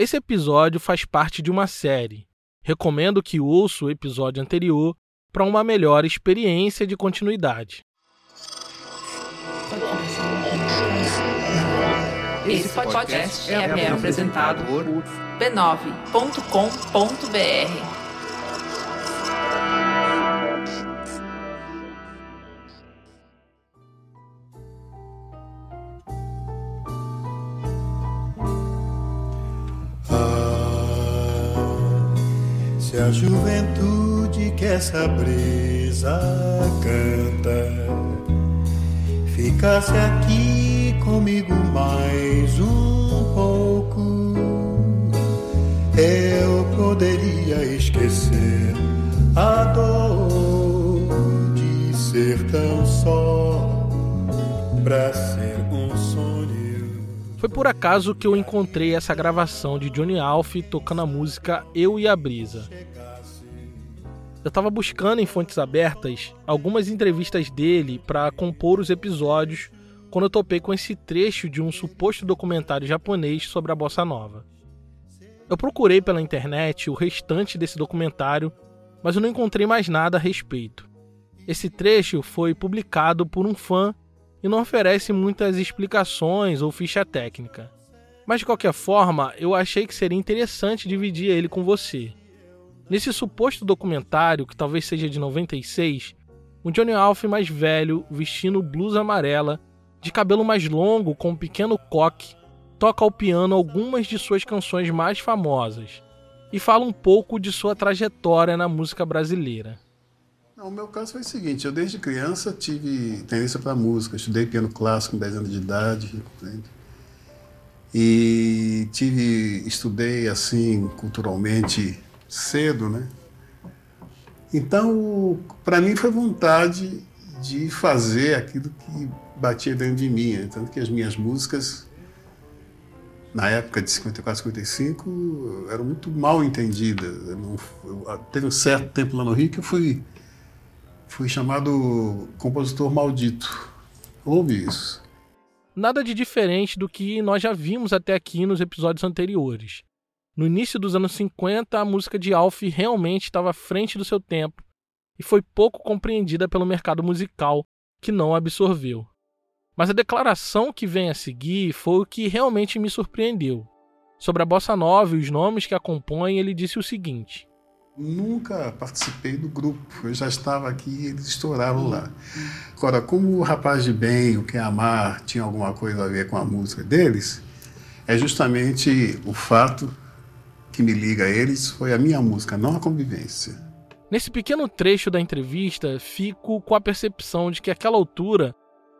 Esse episódio faz parte de uma série. Recomendo que ouça o episódio anterior para uma melhor experiência de continuidade. Esse podcast é, é apresentado por b9.com.br. a juventude que essa brisa canta ficasse aqui comigo mais um pouco, eu poderia esquecer a dor de ser tão só pra sonho. Foi por acaso que eu encontrei essa gravação de Johnny Alf tocando a música Eu e a Brisa. Eu estava buscando em fontes abertas algumas entrevistas dele para compor os episódios quando eu topei com esse trecho de um suposto documentário japonês sobre a bossa nova. Eu procurei pela internet o restante desse documentário, mas eu não encontrei mais nada a respeito. Esse trecho foi publicado por um fã e não oferece muitas explicações ou ficha técnica. Mas de qualquer forma, eu achei que seria interessante dividir ele com você. Nesse suposto documentário, que talvez seja de 96, um Johnny Alf mais velho, vestindo blusa amarela, de cabelo mais longo com um pequeno coque, toca ao piano algumas de suas canções mais famosas e fala um pouco de sua trajetória na música brasileira. O meu caso foi o seguinte, eu desde criança tive tendência para música, estudei piano clássico com 10 anos de idade, entende? E tive, estudei assim culturalmente cedo, né? Então, para mim foi vontade de fazer aquilo que batia dentro de mim, né? tanto que as minhas músicas na época de 54, 55 eram muito mal entendidas. Eu não, eu, teve um certo tempo lá no Rio que eu fui fui chamado compositor maldito. Ouve isso. Nada de diferente do que nós já vimos até aqui nos episódios anteriores. No início dos anos 50, a música de Alf realmente estava à frente do seu tempo e foi pouco compreendida pelo mercado musical, que não a absorveu. Mas a declaração que vem a seguir foi o que realmente me surpreendeu. Sobre a bossa nova e os nomes que a compõem, ele disse o seguinte: Nunca participei do grupo, eu já estava aqui e eles estouraram lá. Agora, como o Rapaz de Bem, o Quem Amar, tinha alguma coisa a ver com a música deles, é justamente o fato que me liga a eles foi a minha música, não a convivência. Nesse pequeno trecho da entrevista, fico com a percepção de que, àquela altura,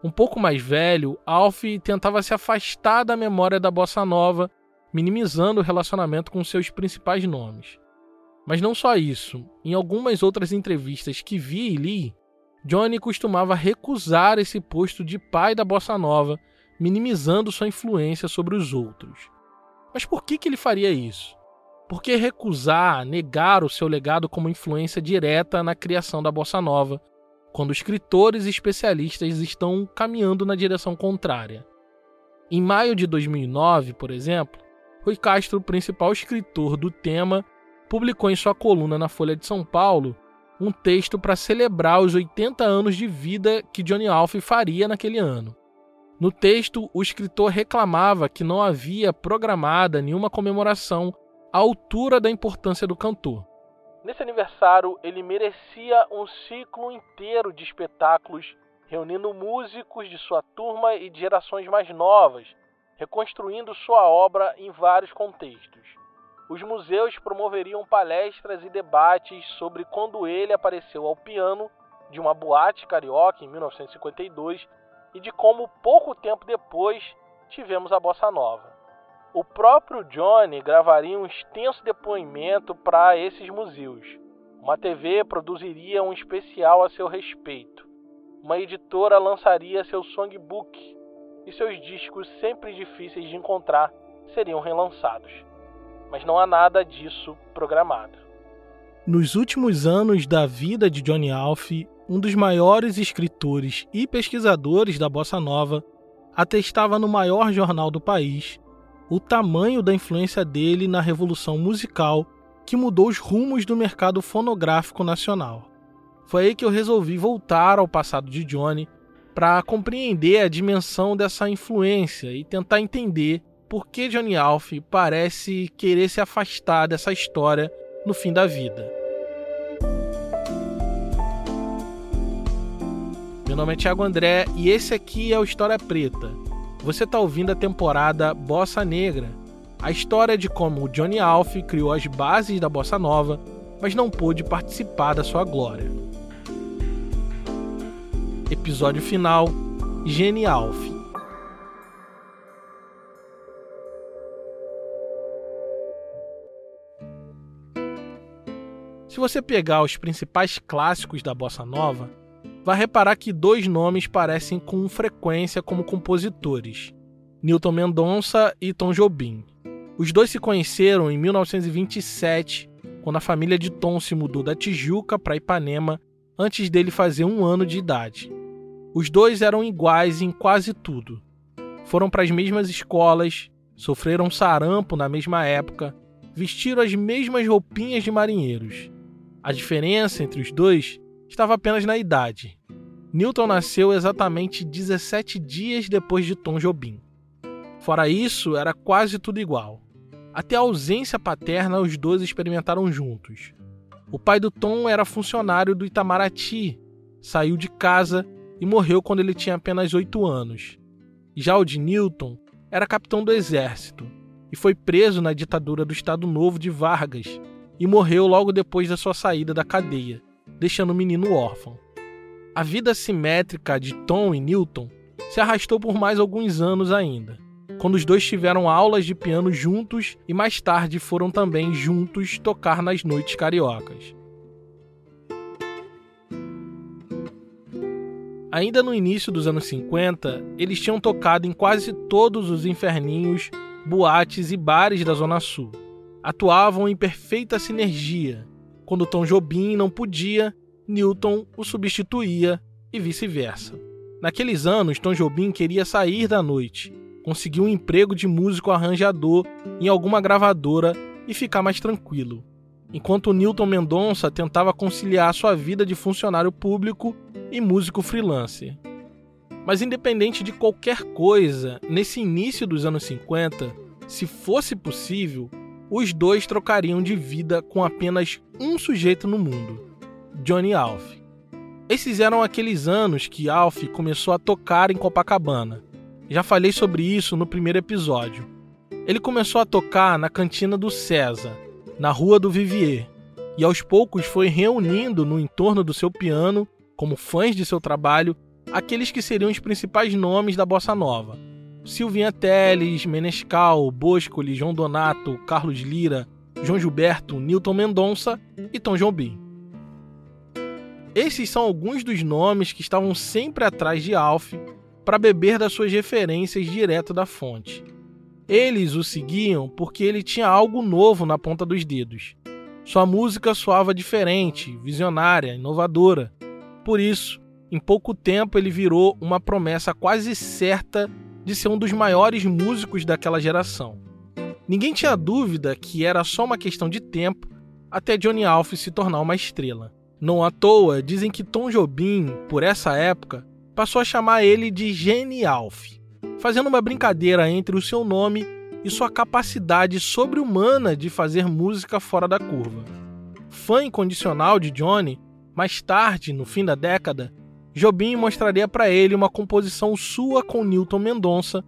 um pouco mais velho, Alf tentava se afastar da memória da bossa nova, minimizando o relacionamento com seus principais nomes. Mas não só isso. Em algumas outras entrevistas que vi e li, Johnny costumava recusar esse posto de pai da bossa nova, minimizando sua influência sobre os outros. Mas por que, que ele faria isso? Por que recusar, negar o seu legado como influência direta na criação da bossa nova, quando escritores e especialistas estão caminhando na direção contrária? Em maio de 2009, por exemplo, Rui Castro, principal escritor do tema, publicou em sua coluna na Folha de São Paulo um texto para celebrar os 80 anos de vida que Johnny Alf faria naquele ano. No texto, o escritor reclamava que não havia programada nenhuma comemoração à altura da importância do cantor. Nesse aniversário, ele merecia um ciclo inteiro de espetáculos reunindo músicos de sua turma e de gerações mais novas, reconstruindo sua obra em vários contextos os museus promoveriam palestras e debates sobre quando ele apareceu ao piano de uma boate carioca em 1952 e de como pouco tempo depois tivemos a bossa nova. O próprio Johnny gravaria um extenso depoimento para esses museus. Uma TV produziria um especial a seu respeito. Uma editora lançaria seu songbook e seus discos sempre difíceis de encontrar seriam relançados mas não há nada disso programado. Nos últimos anos da vida de Johnny Alf, um dos maiores escritores e pesquisadores da bossa nova, atestava no maior jornal do país o tamanho da influência dele na revolução musical que mudou os rumos do mercado fonográfico nacional. Foi aí que eu resolvi voltar ao passado de Johnny para compreender a dimensão dessa influência e tentar entender por que Johnny Alf parece querer se afastar dessa história no fim da vida. Meu nome é Thiago André e esse aqui é o História Preta. Você está ouvindo a temporada Bossa Negra, a história de como Johnny Alf criou as bases da bossa nova, mas não pôde participar da sua glória. Episódio final: Jenny Alf. Você pegar os principais clássicos da bossa nova, vai reparar que dois nomes parecem com frequência como compositores: Newton Mendonça e Tom Jobim. Os dois se conheceram em 1927, quando a família de Tom se mudou da Tijuca para Ipanema antes dele fazer um ano de idade. Os dois eram iguais em quase tudo. Foram para as mesmas escolas, sofreram sarampo na mesma época, vestiram as mesmas roupinhas de marinheiros. A diferença entre os dois estava apenas na idade. Newton nasceu exatamente 17 dias depois de Tom Jobim. Fora isso, era quase tudo igual. Até a ausência paterna, os dois experimentaram juntos. O pai do Tom era funcionário do Itamaraty, saiu de casa e morreu quando ele tinha apenas oito anos. Já o de Newton era capitão do exército e foi preso na ditadura do Estado Novo de Vargas e morreu logo depois da sua saída da cadeia, deixando o menino órfão. A vida simétrica de Tom e Newton se arrastou por mais alguns anos ainda quando os dois tiveram aulas de piano juntos e mais tarde foram também juntos tocar nas noites cariocas. Ainda no início dos anos 50, eles tinham tocado em quase todos os inferninhos, boates e bares da Zona Sul. Atuavam em perfeita sinergia. Quando Tom Jobim não podia, Newton o substituía e vice-versa. Naqueles anos, Tom Jobim queria sair da noite conseguir um emprego de músico arranjador em alguma gravadora e ficar mais tranquilo. Enquanto Newton Mendonça tentava conciliar sua vida de funcionário público e músico freelancer. Mas independente de qualquer coisa, nesse início dos anos 50, se fosse possível, os dois trocariam de vida com apenas um sujeito no mundo, Johnny Alf. Esses eram aqueles anos que Alf começou a tocar em Copacabana já falei sobre isso no primeiro episódio. Ele começou a tocar na cantina do César, na rua do Vivier, e aos poucos foi reunindo no entorno do seu piano, como fãs de seu trabalho, aqueles que seriam os principais nomes da bossa nova. Silvinha Teles, Menescal, Boscoli, João Donato, Carlos Lira, João Gilberto, Newton Mendonça e Tom Jobim. Esses são alguns dos nomes que estavam sempre atrás de Alf para beber das suas referências direto da fonte. Eles o seguiam porque ele tinha algo novo na ponta dos dedos. Sua música soava diferente, visionária, inovadora. Por isso, em pouco tempo ele virou uma promessa quase certa de ser um dos maiores músicos daquela geração. Ninguém tinha dúvida que era só uma questão de tempo até Johnny Alf se tornar uma estrela. Não à toa, dizem que Tom Jobim, por essa época, passou a chamar ele de Gene Alf, fazendo uma brincadeira entre o seu nome e sua capacidade sobre-humana de fazer música fora da curva. Fã incondicional de Johnny, mais tarde, no fim da década, Jobim mostraria para ele uma composição sua com Newton Mendonça,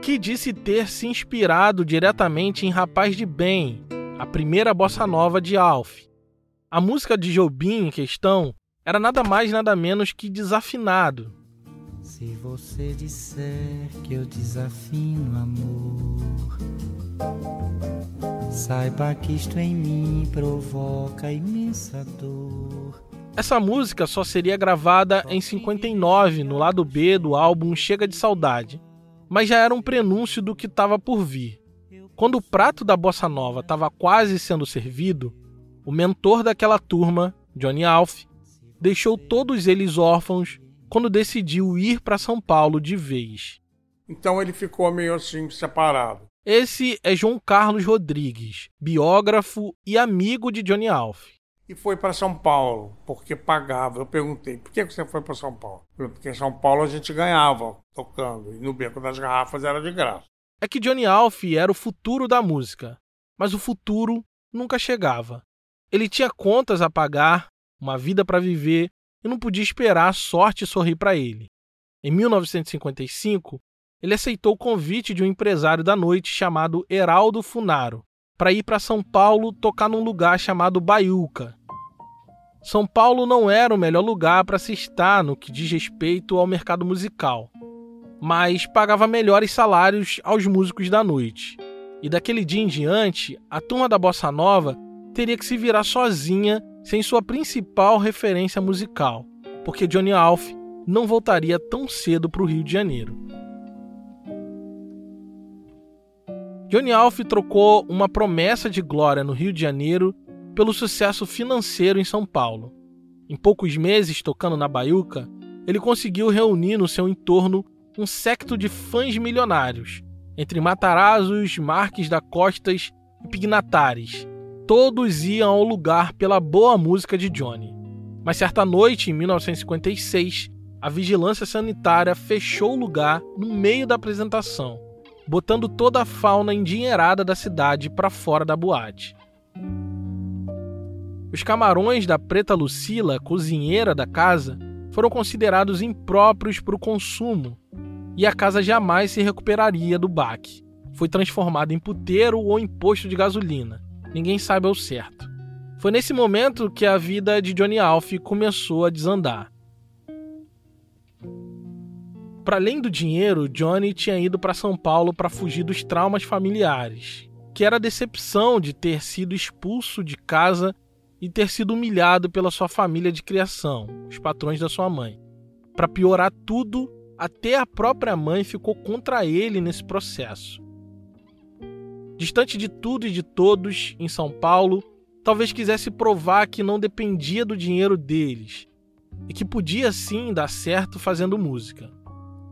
que disse ter se inspirado diretamente em Rapaz de Bem, a primeira bossa nova de Alf. A música de Jobim em questão era nada mais nada menos que desafinado, se você disser que eu desafino amor, saiba que isto em mim provoca imensa dor. Essa música só seria gravada em 59 no lado B do álbum Chega de Saudade, mas já era um prenúncio do que estava por vir. Quando o prato da bossa nova estava quase sendo servido, o mentor daquela turma, Johnny Alf, deixou todos eles órfãos quando decidiu ir para São Paulo de vez. Então ele ficou meio assim separado. Esse é João Carlos Rodrigues, biógrafo e amigo de Johnny Alf. E foi para São Paulo, porque pagava. Eu perguntei, por que você foi para São Paulo? Porque em São Paulo a gente ganhava tocando, e no Beco das Garrafas era de graça. É que Johnny Alf era o futuro da música, mas o futuro nunca chegava. Ele tinha contas a pagar, uma vida para viver e não podia esperar a sorte sorrir para ele. Em 1955, ele aceitou o convite de um empresário da noite chamado Heraldo Funaro para ir para São Paulo tocar num lugar chamado Baiuca. São Paulo não era o melhor lugar para se estar no que diz respeito ao mercado musical, mas pagava melhores salários aos músicos da noite. E daquele dia em diante, a turma da bossa nova teria que se virar sozinha sem sua principal referência musical, porque Johnny Alf não voltaria tão cedo para o Rio de Janeiro. Johnny Alf trocou uma promessa de glória no Rio de Janeiro pelo sucesso financeiro em São Paulo. Em poucos meses tocando na Baiuca, ele conseguiu reunir no seu entorno um secto de fãs milionários, entre Matarazos, Marques da Costas e Pignatares. Todos iam ao lugar pela boa música de Johnny. Mas certa noite, em 1956, a vigilância sanitária fechou o lugar no meio da apresentação botando toda a fauna endinheirada da cidade para fora da boate. Os camarões da Preta Lucila, cozinheira da casa, foram considerados impróprios para o consumo e a casa jamais se recuperaria do baque. Foi transformada em puteiro ou em posto de gasolina. Ninguém sabe ao certo. Foi nesse momento que a vida de Johnny Alf começou a desandar. Para além do dinheiro, Johnny tinha ido para São Paulo para fugir dos traumas familiares, que era a decepção de ter sido expulso de casa e ter sido humilhado pela sua família de criação, os patrões da sua mãe. Para piorar tudo, até a própria mãe ficou contra ele nesse processo. Distante de tudo e de todos, em São Paulo, talvez quisesse provar que não dependia do dinheiro deles e que podia sim dar certo fazendo música.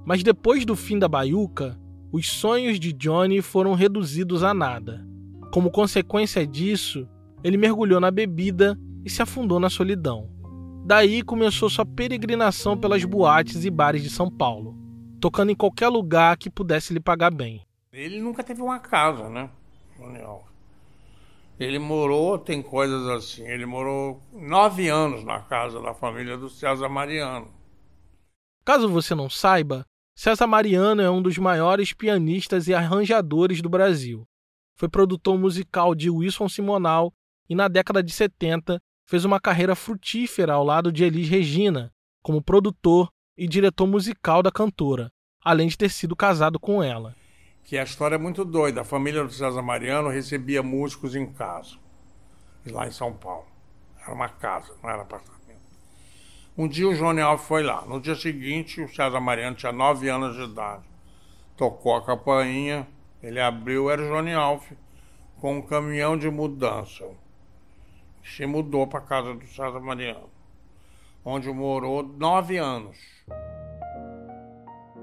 Mas depois do fim da baiuca, os sonhos de Johnny foram reduzidos a nada. Como consequência disso, ele mergulhou na bebida e se afundou na solidão. Daí começou sua peregrinação pelas boates e bares de São Paulo, tocando em qualquer lugar que pudesse lhe pagar bem. Ele nunca teve uma casa, né? Ele morou, tem coisas assim, ele morou nove anos na casa da família do César Mariano. Caso você não saiba, César Mariano é um dos maiores pianistas e arranjadores do Brasil. Foi produtor musical de Wilson Simonal e, na década de 70, fez uma carreira frutífera ao lado de Elis Regina, como produtor e diretor musical da cantora, além de ter sido casado com ela. Que a história é muito doida. A família do César Mariano recebia músicos em casa, lá em São Paulo. Era uma casa, não era apartamento. Um dia o Johnny Alves foi lá. No dia seguinte, o César Mariano tinha nove anos de idade. Tocou a campainha, ele abriu, era o Johnny Alves, com um caminhão de mudança. Se mudou para casa do César Mariano, onde morou nove anos.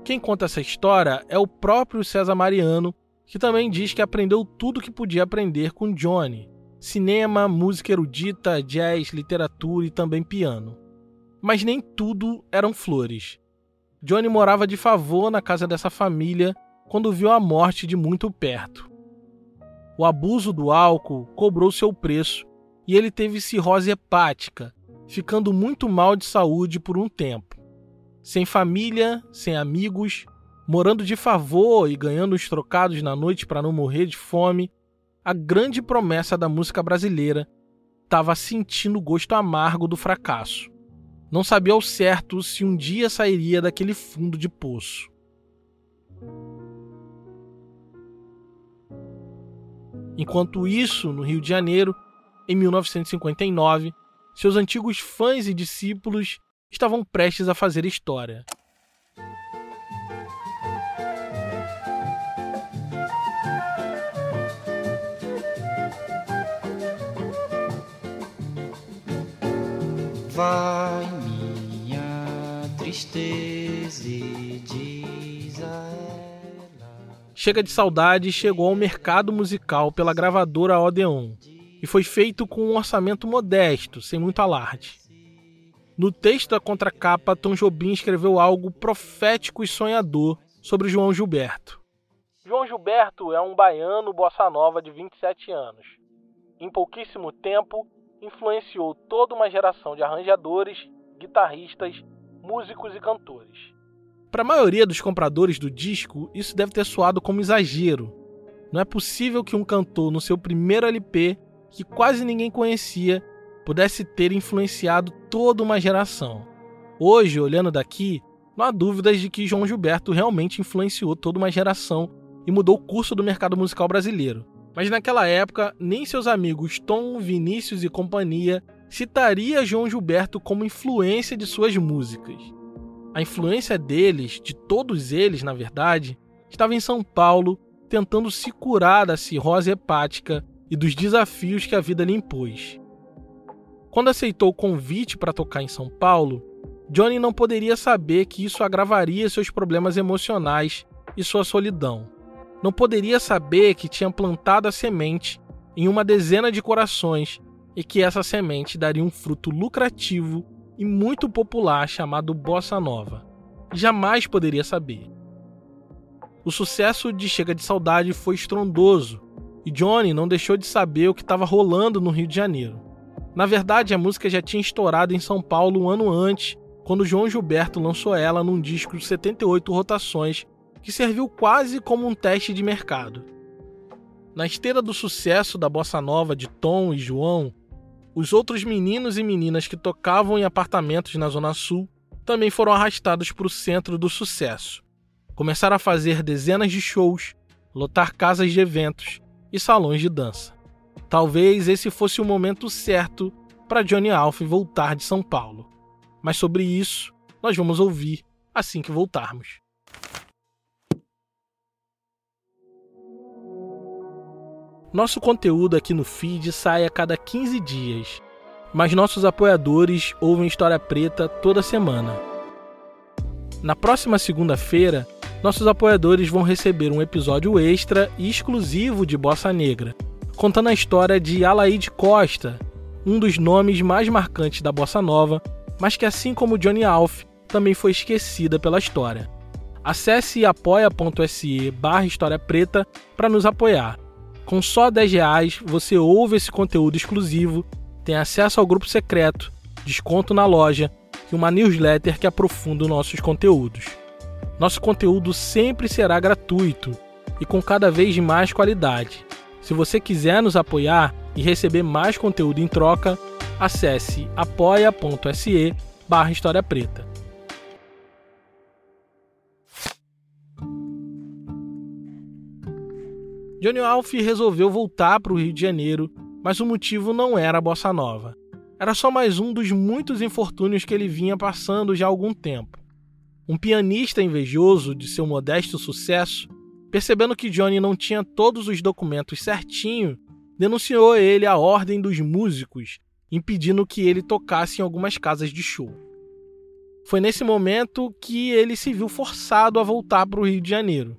Quem conta essa história é o próprio César Mariano, que também diz que aprendeu tudo que podia aprender com Johnny: cinema, música erudita, jazz, literatura e também piano. Mas nem tudo eram flores. Johnny morava de favor na casa dessa família quando viu a morte de muito perto. O abuso do álcool cobrou seu preço e ele teve cirrose hepática, ficando muito mal de saúde por um tempo. Sem família, sem amigos, morando de favor e ganhando os trocados na noite para não morrer de fome, a grande promessa da música brasileira estava sentindo o gosto amargo do fracasso. Não sabia ao certo se um dia sairia daquele fundo de poço. Enquanto isso, no Rio de Janeiro, em 1959, seus antigos fãs e discípulos estavam prestes a fazer história. Vai tristeza e diz a ela. Chega de Saudade chegou ao mercado musical pela gravadora Odeon e foi feito com um orçamento modesto, sem muito alarde. No texto da contracapa, Tom Jobim escreveu algo profético e sonhador sobre João Gilberto. João Gilberto é um baiano bossa nova de 27 anos. Em pouquíssimo tempo, influenciou toda uma geração de arranjadores, guitarristas, músicos e cantores. Para a maioria dos compradores do disco, isso deve ter soado como exagero. Não é possível que um cantor no seu primeiro LP, que quase ninguém conhecia, pudesse ter influenciado toda uma geração. Hoje, olhando daqui, não há dúvidas de que João Gilberto realmente influenciou toda uma geração e mudou o curso do mercado musical brasileiro. Mas naquela época, nem seus amigos Tom, Vinícius e companhia citaria João Gilberto como influência de suas músicas. A influência deles, de todos eles, na verdade, estava em São Paulo, tentando se curar da cirrose hepática e dos desafios que a vida lhe impôs. Quando aceitou o convite para tocar em São Paulo, Johnny não poderia saber que isso agravaria seus problemas emocionais e sua solidão. Não poderia saber que tinha plantado a semente em uma dezena de corações e que essa semente daria um fruto lucrativo e muito popular chamado Bossa Nova. Jamais poderia saber. O sucesso de Chega de Saudade foi estrondoso e Johnny não deixou de saber o que estava rolando no Rio de Janeiro. Na verdade, a música já tinha estourado em São Paulo um ano antes, quando João Gilberto lançou ela num disco de 78 rotações, que serviu quase como um teste de mercado. Na esteira do sucesso da bossa nova de Tom e João, os outros meninos e meninas que tocavam em apartamentos na Zona Sul também foram arrastados para o centro do sucesso. Começaram a fazer dezenas de shows, lotar casas de eventos e salões de dança. Talvez esse fosse o momento certo para Johnny Alf voltar de São Paulo. Mas sobre isso nós vamos ouvir assim que voltarmos. Nosso conteúdo aqui no feed sai a cada 15 dias, mas nossos apoiadores ouvem História Preta toda semana. Na próxima segunda-feira, nossos apoiadores vão receber um episódio extra e exclusivo de Bossa Negra, contando a história de Alaide Costa, um dos nomes mais marcantes da bossa nova, mas que assim como Johnny Alf, também foi esquecida pela história. Acesse apoia.se barra História Preta para nos apoiar com só 10 reais você ouve esse conteúdo exclusivo, tem acesso ao grupo secreto, desconto na loja e uma newsletter que aprofunda nossos conteúdos. Nosso conteúdo sempre será gratuito e com cada vez mais qualidade. Se você quiser nos apoiar e receber mais conteúdo em troca, acesse apoia.se barra História Preta. Johnny Alf resolveu voltar para o Rio de Janeiro, mas o motivo não era a bossa nova. Era só mais um dos muitos infortúnios que ele vinha passando já há algum tempo. Um pianista invejoso de seu modesto sucesso, percebendo que Johnny não tinha todos os documentos certinho, denunciou ele à ordem dos músicos, impedindo que ele tocasse em algumas casas de show. Foi nesse momento que ele se viu forçado a voltar para o Rio de Janeiro.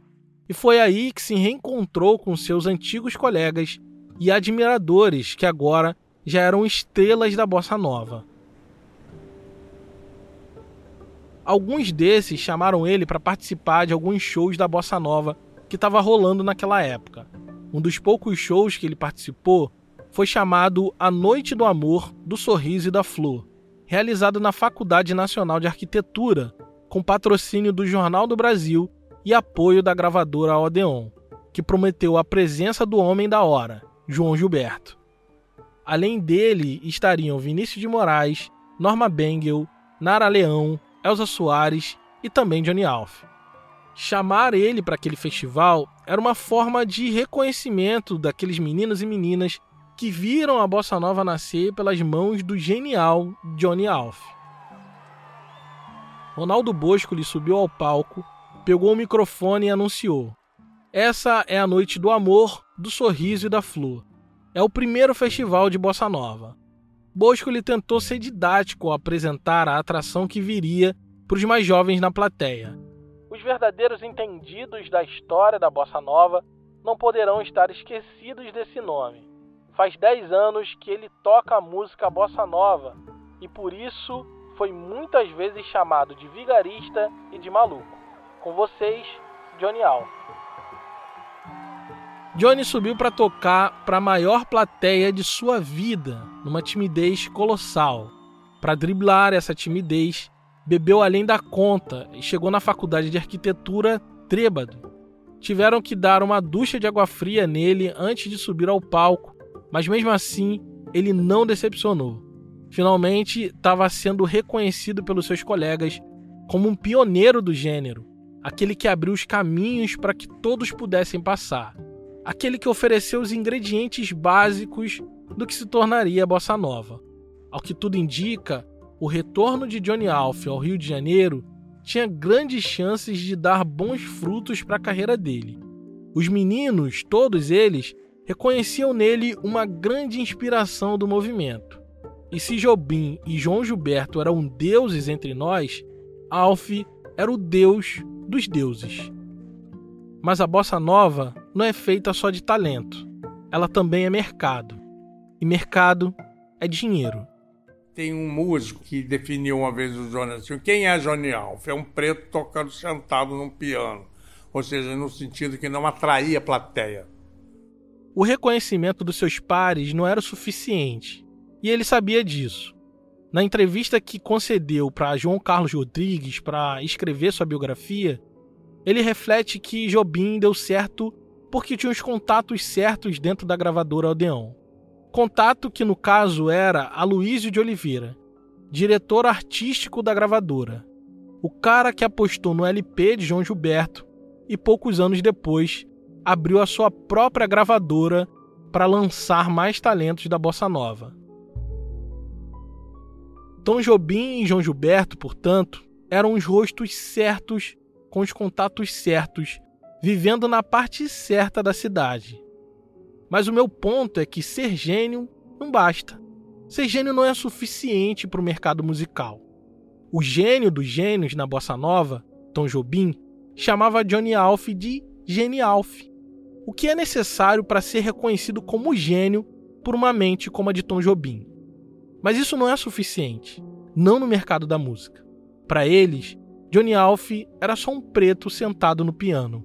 E foi aí que se reencontrou com seus antigos colegas e admiradores que agora já eram estrelas da bossa nova. Alguns desses chamaram ele para participar de alguns shows da bossa nova que estava rolando naquela época. Um dos poucos shows que ele participou foi chamado A Noite do Amor, do Sorriso e da Flor, realizado na Faculdade Nacional de Arquitetura, com patrocínio do Jornal do Brasil e apoio da gravadora Odeon, que prometeu a presença do homem da hora, João Gilberto. Além dele estariam Vinícius de Moraes, Norma Bengel, Nara Leão, Elza Soares e também Johnny Alf. Chamar ele para aquele festival era uma forma de reconhecimento daqueles meninos e meninas que viram a bossa nova nascer pelas mãos do genial Johnny Alf. Ronaldo Bosco lhe subiu ao palco pegou o microfone e anunciou: Essa é a noite do amor, do sorriso e da flor. É o primeiro festival de bossa nova. Bosco lhe tentou ser didático ao apresentar a atração que viria para os mais jovens na plateia. Os verdadeiros entendidos da história da bossa nova não poderão estar esquecidos desse nome. Faz 10 anos que ele toca a música bossa nova e por isso foi muitas vezes chamado de vigarista e de maluco. Com vocês, Johnny Alf. Johnny subiu para tocar para a maior plateia de sua vida, numa timidez colossal. Para driblar essa timidez, bebeu além da conta e chegou na faculdade de arquitetura trêbado. Tiveram que dar uma ducha de água fria nele antes de subir ao palco, mas mesmo assim ele não decepcionou. Finalmente estava sendo reconhecido pelos seus colegas como um pioneiro do gênero, aquele que abriu os caminhos para que todos pudessem passar aquele que ofereceu os ingredientes básicos do que se tornaria a bossa nova. Ao que tudo indica, o retorno de Johnny Alf ao Rio de Janeiro tinha grandes chances de dar bons frutos para a carreira dele. Os meninos, todos eles, reconheciam nele uma grande inspiração do movimento. E se Jobim e João Gilberto eram deuses entre nós, Alf era o deus dos deuses. Mas a bossa nova não é feita só de talento. Ela também é mercado. E mercado é dinheiro. Tem um músico que definiu uma vez o Johnny assim: quem é Johnny Alf? É um preto tocando sentado num piano. Ou seja, no sentido que não atraía a plateia. O reconhecimento dos seus pares não era o suficiente. E ele sabia disso. Na entrevista que concedeu para João Carlos Rodrigues para escrever sua biografia, ele reflete que Jobim deu certo porque tinha os contatos certos dentro da gravadora Odeon. Contato que no caso era Aloysio de Oliveira, diretor artístico da gravadora. O cara que apostou no LP de João Gilberto e poucos anos depois abriu a sua própria gravadora para lançar mais talentos da bossa nova. Tom Jobim e João Gilberto, portanto, eram os rostos certos com os contatos certos, vivendo na parte certa da cidade. Mas o meu ponto é que ser gênio não basta. Ser gênio não é suficiente para o mercado musical. O gênio dos gênios na bossa nova, Tom Jobim, chamava Johnny Alf de Genialf, o que é necessário para ser reconhecido como gênio por uma mente como a de Tom Jobim. Mas isso não é suficiente, não no mercado da música. Para eles, Johnny Alf era só um preto sentado no piano.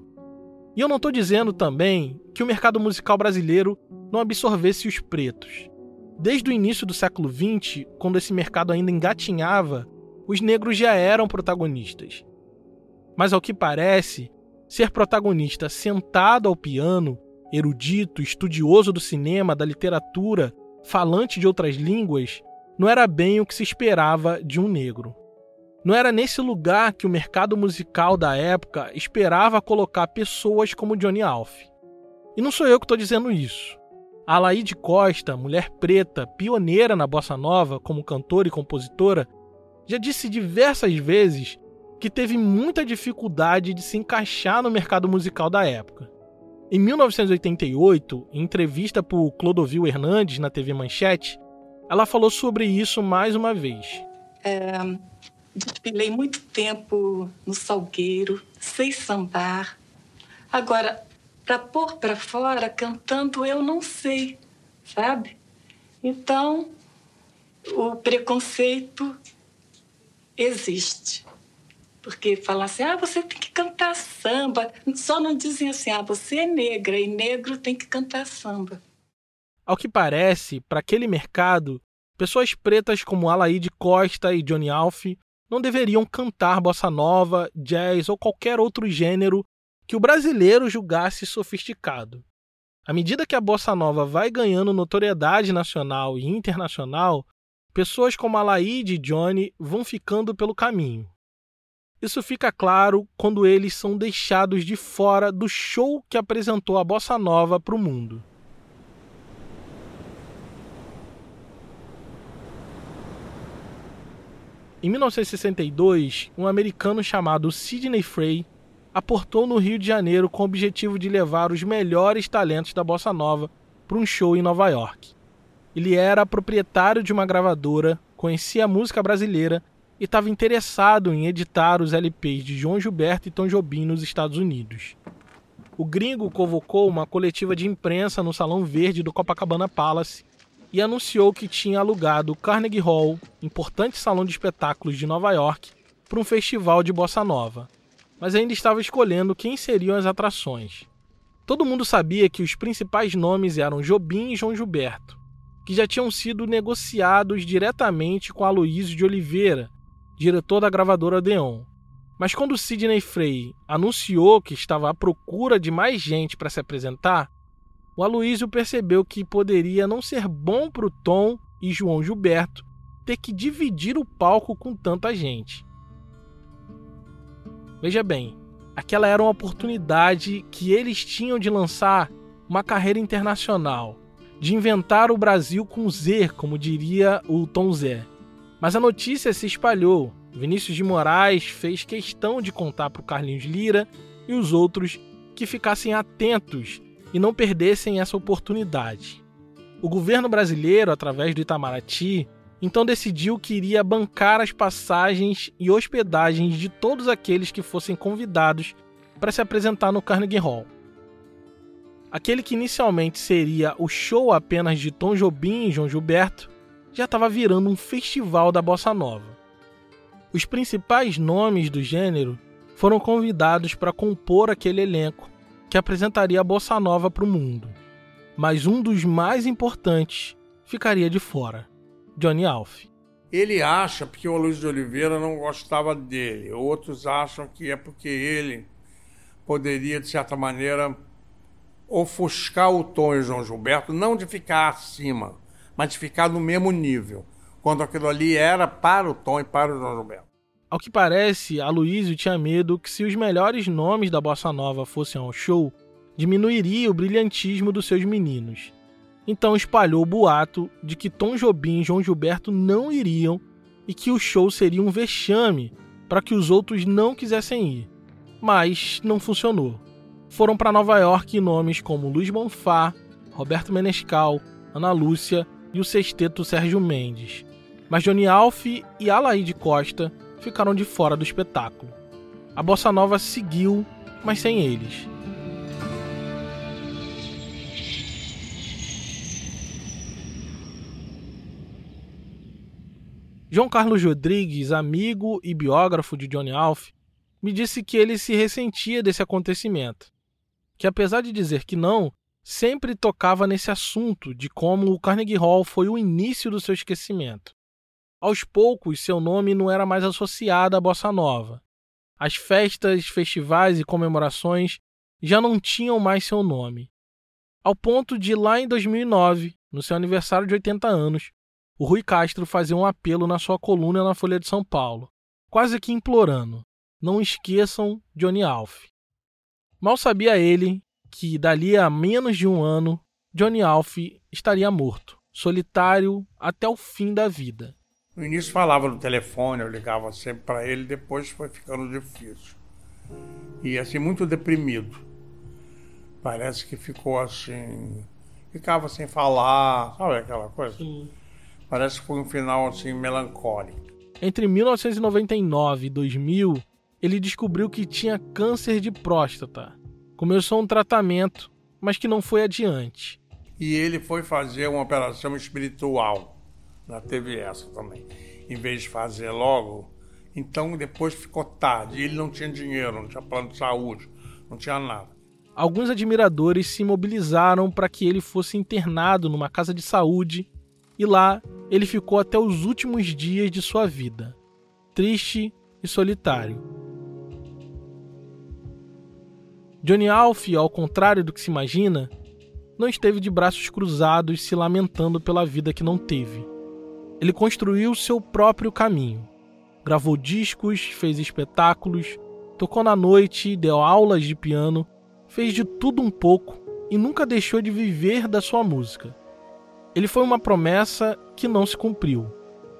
E eu não estou dizendo também que o mercado musical brasileiro não absorvesse os pretos. Desde o início do século XX, quando esse mercado ainda engatinhava, os negros já eram protagonistas. Mas ao que parece, ser protagonista sentado ao piano, erudito, estudioso do cinema, da literatura, falante de outras línguas, não era bem o que se esperava de um negro. Não era nesse lugar que o mercado musical da época esperava colocar pessoas como Johnny Alf. E não sou eu que estou dizendo isso. A Laide Costa, mulher preta, pioneira na bossa nova como cantora e compositora, já disse diversas vezes que teve muita dificuldade de se encaixar no mercado musical da época. Em 1988, em entrevista por Clodovil Hernandes na TV Manchete, ela falou sobre isso mais uma vez. É, Desfilei muito tempo no Salgueiro, sei sambar. Agora, para pôr para fora cantando, eu não sei, sabe? Então, o preconceito existe. Porque falam assim, ah, você tem que cantar samba. Só não dizem assim, ah, você é negra e negro tem que cantar samba. Ao que parece, para aquele mercado, pessoas pretas como Alaide Costa e Johnny Alf não deveriam cantar bossa nova, jazz ou qualquer outro gênero que o brasileiro julgasse sofisticado. À medida que a bossa nova vai ganhando notoriedade nacional e internacional, pessoas como Alaide e Johnny vão ficando pelo caminho. Isso fica claro quando eles são deixados de fora do show que apresentou a bossa nova para o mundo. Em 1962, um americano chamado Sidney Frey aportou no Rio de Janeiro com o objetivo de levar os melhores talentos da bossa nova para um show em Nova York. Ele era proprietário de uma gravadora, conhecia a música brasileira e estava interessado em editar os LPs de João Gilberto e Tom Jobim nos Estados Unidos. O gringo convocou uma coletiva de imprensa no Salão Verde do Copacabana Palace e anunciou que tinha alugado o Carnegie Hall, importante salão de espetáculos de Nova York, para um festival de bossa nova, mas ainda estava escolhendo quem seriam as atrações. Todo mundo sabia que os principais nomes eram Jobim e João Gilberto, que já tinham sido negociados diretamente com Aloysio de Oliveira, diretor da gravadora Odeon. Mas quando Sidney Frey anunciou que estava à procura de mais gente para se apresentar, o Aloysio percebeu que poderia não ser bom para o Tom e João Gilberto ter que dividir o palco com tanta gente. Veja bem, aquela era uma oportunidade que eles tinham de lançar uma carreira internacional, de inventar o Brasil com Z, como diria o Tom Zé. Mas a notícia se espalhou. Vinícius de Moraes fez questão de contar para o Carlinhos Lira e os outros que ficassem atentos e não perdessem essa oportunidade. O governo brasileiro, através do Itamaraty, então decidiu que iria bancar as passagens e hospedagens de todos aqueles que fossem convidados para se apresentar no Carnegie Hall. Aquele que inicialmente seria o show apenas de Tom Jobim e João Gilberto já estava virando um festival da bossa nova. Os principais nomes do gênero foram convidados para compor aquele elenco que apresentaria a bossa nova para o mundo. Mas um dos mais importantes ficaria de fora: Johnny Alf. Ele acha porque o Luiz de Oliveira não gostava dele. Outros acham que é porque ele poderia, de certa maneira, ofuscar o Tom e o João Gilberto, não de ficar acima, mas de ficar no mesmo nível, quando aquilo ali era para o Tom e para o João Gilberto. Ao que parece, Aloysio tinha medo que se os melhores nomes da bossa nova fossem ao show, diminuiria o brilhantismo dos seus meninos. Então espalhou o boato de que Tom Jobim e João Gilberto não iriam e que o show seria um vexame para que os outros não quisessem ir. Mas não funcionou. Foram para Nova York nomes como Luiz Bonfá, Roberto Menescal, Ana Lúcia e o sexteto Sérgio Mendes. Mas Johnny Alf e Alaide Costa ficaram de fora do espetáculo. A bossa nova seguiu, mas sem eles. João Carlos Rodrigues, amigo e biógrafo de Johnny Alf, me disse que ele se ressentia desse acontecimento. Que apesar de dizer que não, sempre tocava nesse assunto de como o Carnegie Hall foi o início do seu esquecimento. Aos poucos, seu nome não era mais associado à bossa nova. As festas, festivais e comemorações já não tinham mais seu nome. Ao ponto de, lá em 2009, no seu aniversário de 80 anos, o Rui Castro fazer um apelo na sua coluna na Folha de São Paulo, quase que implorando: não esqueçam Johnny Alf. Mal sabia ele que, dali a menos de um ano, Johnny Alf estaria morto, solitário até o fim da vida. No início falava no telefone, eu ligava sempre para ele, depois foi ficando difícil. E assim, muito deprimido. Parece que ficou assim. Ficava sem falar, sabe aquela coisa? Sim. Parece que foi um final assim melancólico. Entre 1999 e 2000, ele descobriu que tinha câncer de próstata. Começou um tratamento, mas que não foi adiante. E ele foi fazer uma operação espiritual já teve essa também. Em vez de fazer logo, então depois ficou tarde. Ele não tinha dinheiro, não tinha plano de saúde, não tinha nada. Alguns admiradores se mobilizaram para que ele fosse internado numa casa de saúde e lá ele ficou até os últimos dias de sua vida, triste e solitário. Johnny Alf, ao contrário do que se imagina, não esteve de braços cruzados se lamentando pela vida que não teve. Ele construiu seu próprio caminho. Gravou discos, fez espetáculos, tocou na noite, deu aulas de piano, fez de tudo um pouco e nunca deixou de viver da sua música. Ele foi uma promessa que não se cumpriu,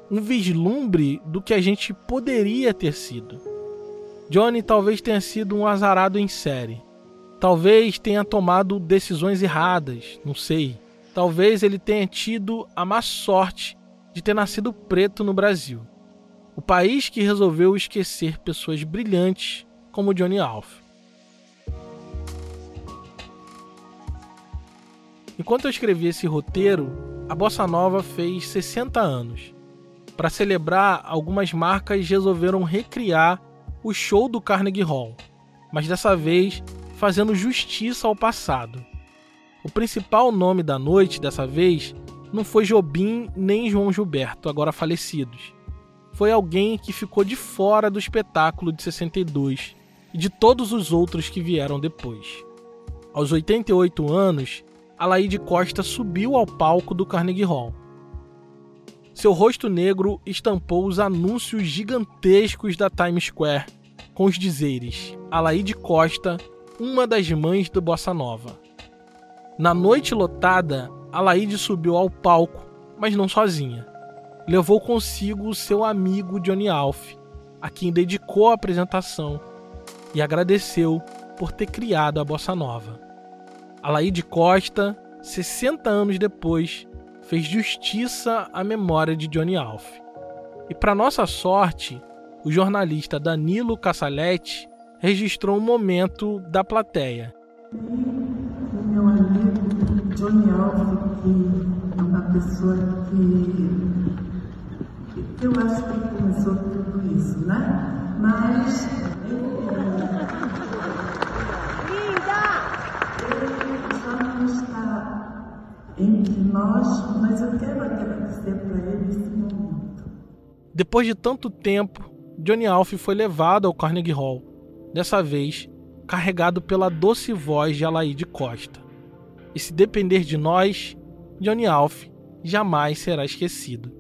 um vislumbre do que a gente poderia ter sido. Johnny talvez tenha sido um azarado em série. Talvez tenha tomado decisões erradas, não sei. Talvez ele tenha tido a má sorte de ter nascido preto no Brasil. o país que resolveu esquecer pessoas brilhantes como Johnny Alf. Enquanto eu escrevi esse roteiro, a bossa nova fez 60 anos. Para celebrar, algumas marcas resolveram recriar o show do Carnegie Hall, mas dessa vez fazendo justiça ao passado. O principal nome da noite dessa vez não foi Jobim nem João Gilberto, agora falecidos. Foi alguém que ficou de fora do espetáculo de 62 e de todos os outros que vieram depois. Aos 88 anos, Alaide Costa subiu ao palco do Carnegie Hall. Seu rosto negro estampou os anúncios gigantescos da Times Square com os dizeres: Alaide Costa, uma das mães do Bossa Nova. Na noite lotada, Alaide subiu ao palco, mas não sozinha. Levou consigo seu amigo Johnny Alf, a quem dedicou a apresentação e agradeceu por ter criado a bossa nova. Alaide Costa, 60 anos depois, fez justiça à memória de Johnny Alf. E para nossa sorte, o jornalista Danilo Cassaletti registrou um momento da plateia. O meu amigo Johnny que é uma pessoa que, que eu acho que começou tudo isso, né? Mas entre nós, mas eu quero agradecer para ele esse momento. Depois de tanto tempo, Johnny Alf foi levado ao Carnegie Hall, dessa vez carregado pela doce voz de Alaide Costa. E se depender de nós, Johnny Alf jamais será esquecido.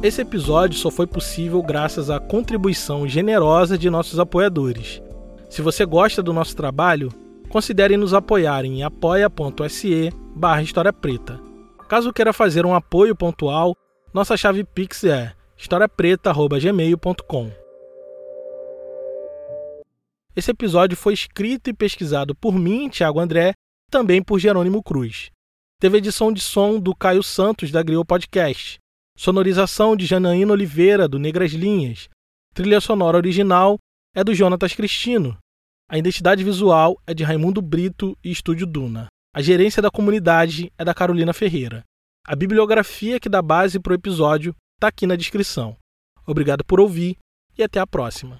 Esse episódio só foi possível graças à contribuição generosa de nossos apoiadores. Se você gosta do nosso trabalho, considere nos apoiar em apoia.se barra História Preta. Caso queira fazer um apoio pontual, nossa chave Pix é historiapreta.gmail.com. Esse episódio foi escrito e pesquisado por mim, Thiago André, e também por Jerônimo Cruz. Teve edição de som do Caio Santos, da Griot Podcast. Sonorização de Janaína Oliveira, do Negras Linhas. Trilha sonora original é do Jonatas Cristino. A identidade visual é de Raimundo Brito e Estúdio Duna. A gerência da comunidade é da Carolina Ferreira. A bibliografia que dá base para o episódio está aqui na descrição. Obrigado por ouvir e até a próxima.